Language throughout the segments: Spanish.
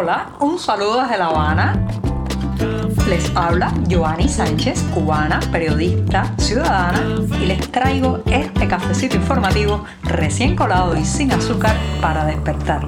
Hola, un saludo desde La Habana. Les habla Joanny Sánchez, cubana, periodista, ciudadana, y les traigo este cafecito informativo recién colado y sin azúcar para despertar.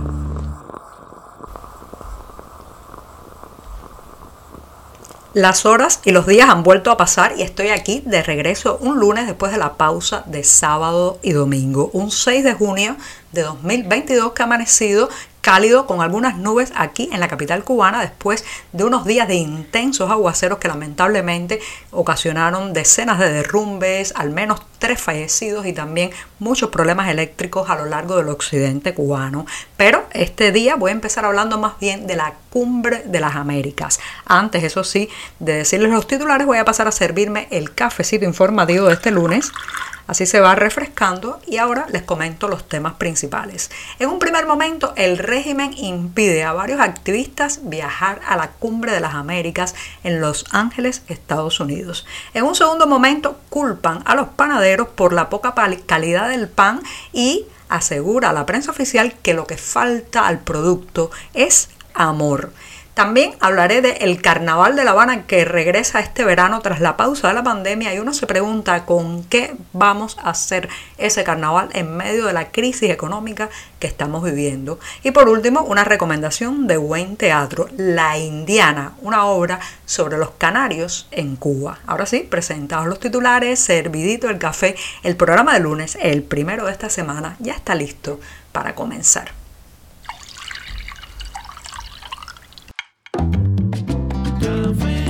Las horas y los días han vuelto a pasar y estoy aquí de regreso un lunes después de la pausa de sábado y domingo, un 6 de junio de 2022 que ha amanecido cálido con algunas nubes aquí en la capital cubana después de unos días de intensos aguaceros que lamentablemente ocasionaron decenas de derrumbes, al menos tres fallecidos y también muchos problemas eléctricos a lo largo del occidente cubano. Pero este día voy a empezar hablando más bien de la cumbre de las Américas. Antes, eso sí, de decirles los titulares, voy a pasar a servirme el cafecito informativo de este lunes Así se va refrescando y ahora les comento los temas principales. En un primer momento, el régimen impide a varios activistas viajar a la cumbre de las Américas en Los Ángeles, Estados Unidos. En un segundo momento, culpan a los panaderos por la poca calidad del pan y asegura a la prensa oficial que lo que falta al producto es amor. También hablaré del Carnaval de La Habana que regresa este verano tras la pausa de la pandemia y uno se pregunta con qué vamos a hacer ese carnaval en medio de la crisis económica que estamos viviendo. Y por último, una recomendación de buen teatro, La Indiana, una obra sobre los canarios en Cuba. Ahora sí, presentados los titulares, servidito el café, el programa de lunes, el primero de esta semana, ya está listo para comenzar.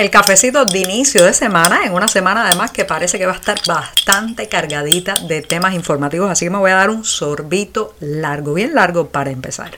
El cafecito de inicio de semana, en una semana además que parece que va a estar bastante cargadita de temas informativos, así que me voy a dar un sorbito largo, bien largo para empezar.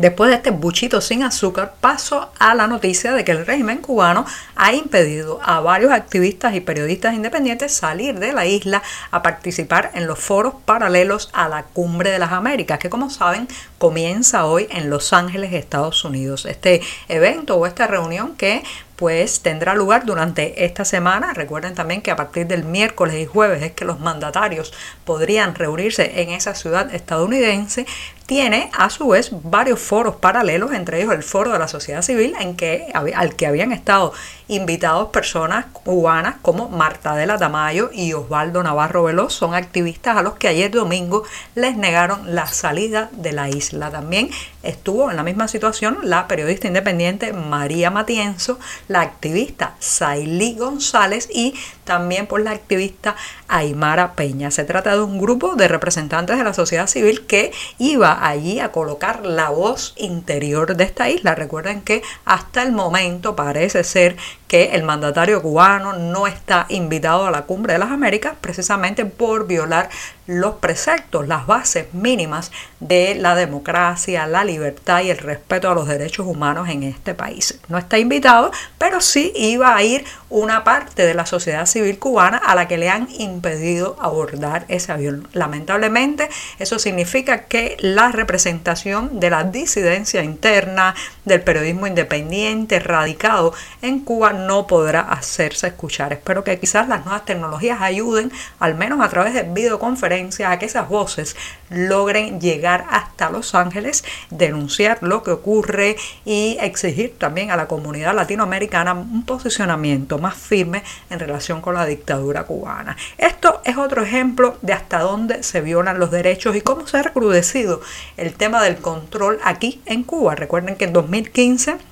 Después de este buchito sin azúcar, paso a la noticia de que el régimen cubano ha impedido a varios activistas y periodistas independientes salir de la isla a participar en los foros paralelos a la Cumbre de las Américas, que como saben comienza hoy en Los Ángeles, Estados Unidos. Este evento o esta reunión que pues tendrá lugar durante esta semana. Recuerden también que a partir del miércoles y jueves es que los mandatarios podrían reunirse en esa ciudad estadounidense. Tiene a su vez varios foros paralelos, entre ellos el foro de la sociedad civil, en que, al que habían estado invitados personas cubanas como Marta de la Tamayo y Osvaldo Navarro Veloz. Son activistas a los que ayer domingo les negaron la salida de la isla. También estuvo en la misma situación la periodista independiente María Matienzo, la activista Sailí González y también por la activista Aymara Peña. Se trata de un grupo de representantes de la sociedad civil que iba allí a colocar la voz interior de esta isla. Recuerden que hasta el momento parece ser que el mandatario cubano no está invitado a la cumbre de las Américas precisamente por violar los preceptos, las bases mínimas de la democracia, la libertad y el respeto a los derechos humanos en este país. No está invitado, pero sí iba a ir una parte de la sociedad civil cubana a la que le han impedido abordar ese avión. Lamentablemente, eso significa que la representación de la disidencia interna, del periodismo independiente, radicado en Cuba, no podrá hacerse escuchar. Espero que quizás las nuevas tecnologías ayuden, al menos a través de videoconferencias, a que esas voces logren llegar hasta Los Ángeles, denunciar lo que ocurre y exigir también a la comunidad latinoamericana un posicionamiento más firme en relación con la dictadura cubana. Esto es otro ejemplo de hasta dónde se violan los derechos y cómo se ha recrudecido el tema del control aquí en Cuba. Recuerden que en 2015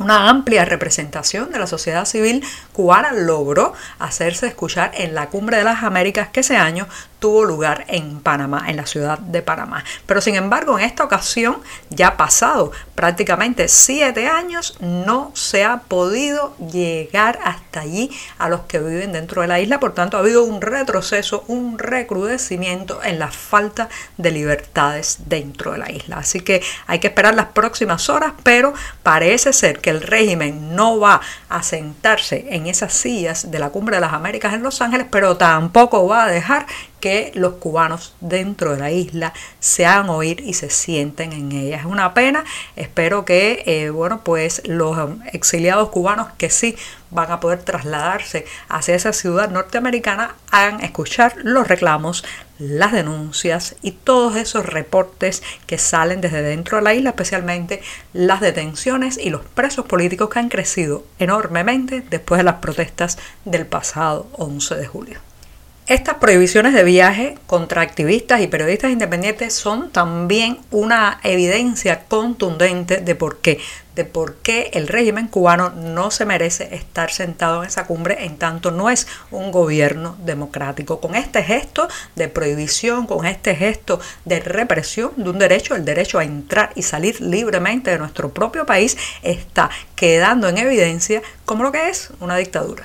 una amplia representación de la sociedad civil cubana logró hacerse escuchar en la Cumbre de las Américas que ese año tuvo lugar en Panamá, en la ciudad de Panamá. Pero sin embargo, en esta ocasión, ya pasado prácticamente siete años, no se ha podido llegar hasta allí a los que viven dentro de la isla. Por tanto, ha habido un retroceso, un recrudecimiento en la falta de libertades dentro de la isla. Así que hay que esperar las próximas horas, pero parece ser que el régimen no va a sentarse en esas sillas de la Cumbre de las Américas en Los Ángeles, pero tampoco va a dejar que los cubanos dentro de la isla se hagan oír y se sienten en ella. Es una pena, espero que eh, bueno, pues los exiliados cubanos que sí van a poder trasladarse hacia esa ciudad norteamericana hagan escuchar los reclamos, las denuncias y todos esos reportes que salen desde dentro de la isla, especialmente las detenciones y los presos políticos que han crecido enormemente después de las protestas del pasado 11 de julio. Estas prohibiciones de viaje contra activistas y periodistas independientes son también una evidencia contundente de por qué, de por qué el régimen cubano no se merece estar sentado en esa cumbre en tanto no es un gobierno democrático. Con este gesto de prohibición, con este gesto de represión de un derecho, el derecho a entrar y salir libremente de nuestro propio país, está quedando en evidencia como lo que es una dictadura.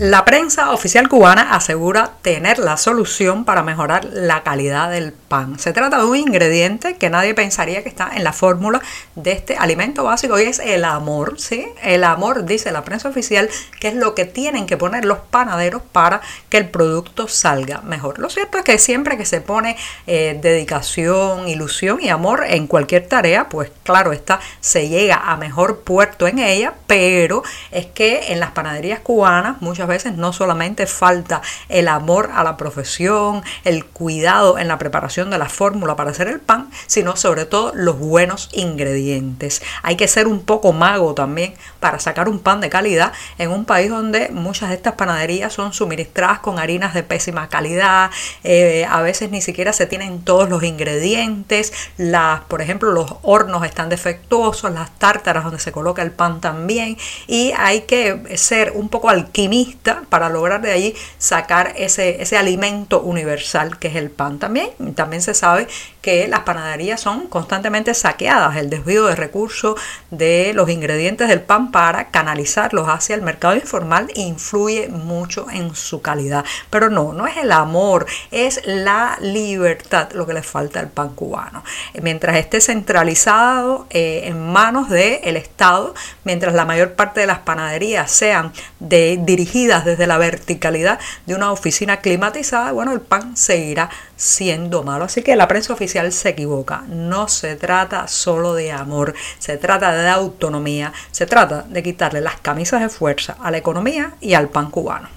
La prensa oficial cubana asegura tener la solución para mejorar la calidad del pan. Se trata de un ingrediente que nadie pensaría que está en la fórmula de este alimento básico y es el amor, ¿sí? El amor, dice la prensa oficial, que es lo que tienen que poner los panaderos para que el producto salga mejor. Lo cierto es que siempre que se pone eh, dedicación, ilusión y amor en cualquier tarea, pues claro, está, se llega a mejor puerto en ella, pero es que en las panaderías cubanas muchas veces no solamente falta el amor a la profesión, el cuidado en la preparación de la fórmula para hacer el pan, sino sobre todo los buenos ingredientes. Hay que ser un poco mago también para sacar un pan de calidad en un país donde muchas de estas panaderías son suministradas con harinas de pésima calidad, eh, a veces ni siquiera se tienen todos los ingredientes, las, por ejemplo, los hornos están defectuosos, las tártaras donde se coloca el pan también, y hay que ser un poco alquimista para lograr de allí sacar ese, ese alimento universal que es el pan. También, también se sabe que las panaderías son constantemente saqueadas, el desvío de recursos de los ingredientes del pan para canalizarlos hacia el mercado informal influye mucho en su calidad. Pero no, no es el amor, es la libertad lo que le falta al pan cubano. Mientras esté centralizado eh, en manos del Estado, mientras la mayor parte de las panaderías sean de, dirigidas desde la verticalidad de una oficina climatizada, bueno, el pan seguirá siendo malo. Así que la prensa oficial se equivoca. No se trata solo de amor, se trata de autonomía, se trata de quitarle las camisas de fuerza a la economía y al pan cubano.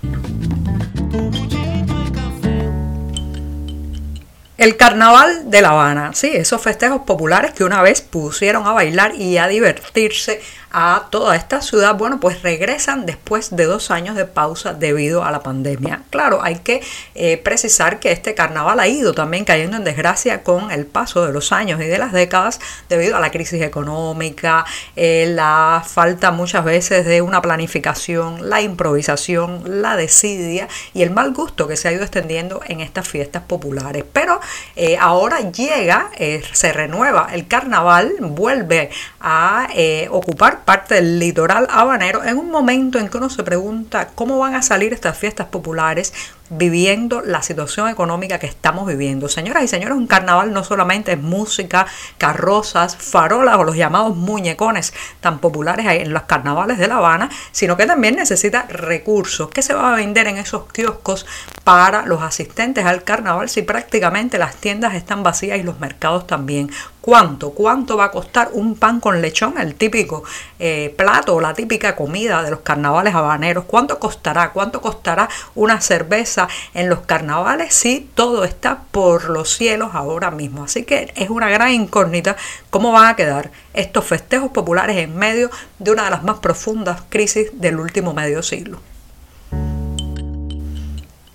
El carnaval de La Habana, sí, esos festejos populares que una vez pusieron a bailar y a divertirse a toda esta ciudad, bueno, pues regresan después de dos años de pausa debido a la pandemia. Claro, hay que eh, precisar que este carnaval ha ido también cayendo en desgracia con el paso de los años y de las décadas debido a la crisis económica, eh, la falta muchas veces de una planificación, la improvisación, la desidia y el mal gusto que se ha ido extendiendo en estas fiestas populares. Pero eh, ahora llega, se renueva el carnaval, vuelve a ocupar parte del litoral habanero en un momento en que uno se pregunta cómo van a salir estas fiestas populares viviendo la situación económica que estamos viviendo. Señoras y señores, un carnaval no solamente es música, carrozas, farolas o los llamados muñecones tan populares en los carnavales de La Habana, sino que también necesita recursos. ¿Qué se va a vender en esos kioscos para los asistentes al carnaval si prácticamente las tiendas están vacías y los mercados también? ¿Cuánto? ¿Cuánto va a costar un pan con lechón, el típico eh, plato o la típica comida de los carnavales habaneros? ¿Cuánto costará? ¿Cuánto costará una cerveza? en los carnavales, sí, todo está por los cielos ahora mismo. Así que es una gran incógnita cómo van a quedar estos festejos populares en medio de una de las más profundas crisis del último medio siglo.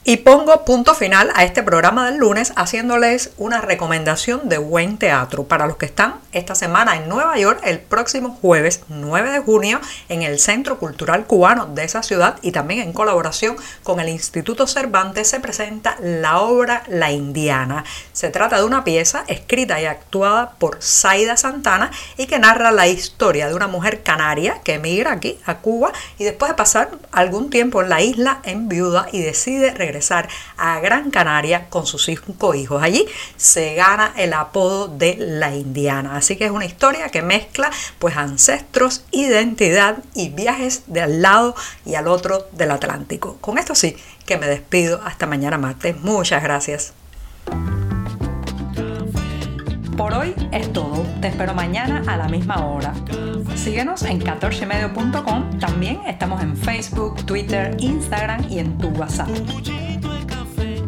Y pongo punto final a este programa del lunes haciéndoles una recomendación de buen teatro para los que están esta semana en Nueva York el próximo jueves 9 de junio en el Centro Cultural Cubano de esa ciudad y también en colaboración con el Instituto Cervantes se presenta la obra La Indiana. Se trata de una pieza escrita y actuada por Zaida Santana y que narra la historia de una mujer canaria que emigra aquí a Cuba y después de pasar algún tiempo en la isla en viuda y decide regresar a Gran Canaria con sus cinco hijos. Allí se gana el apodo de la indiana. Así que es una historia que mezcla pues ancestros, identidad y viajes de al lado y al otro del Atlántico. Con esto sí que me despido hasta mañana martes. Muchas gracias. Por hoy es todo. Te espero mañana a la misma hora. Síguenos en 14medio.com. También estamos en Facebook, Twitter, Instagram y en tu WhatsApp.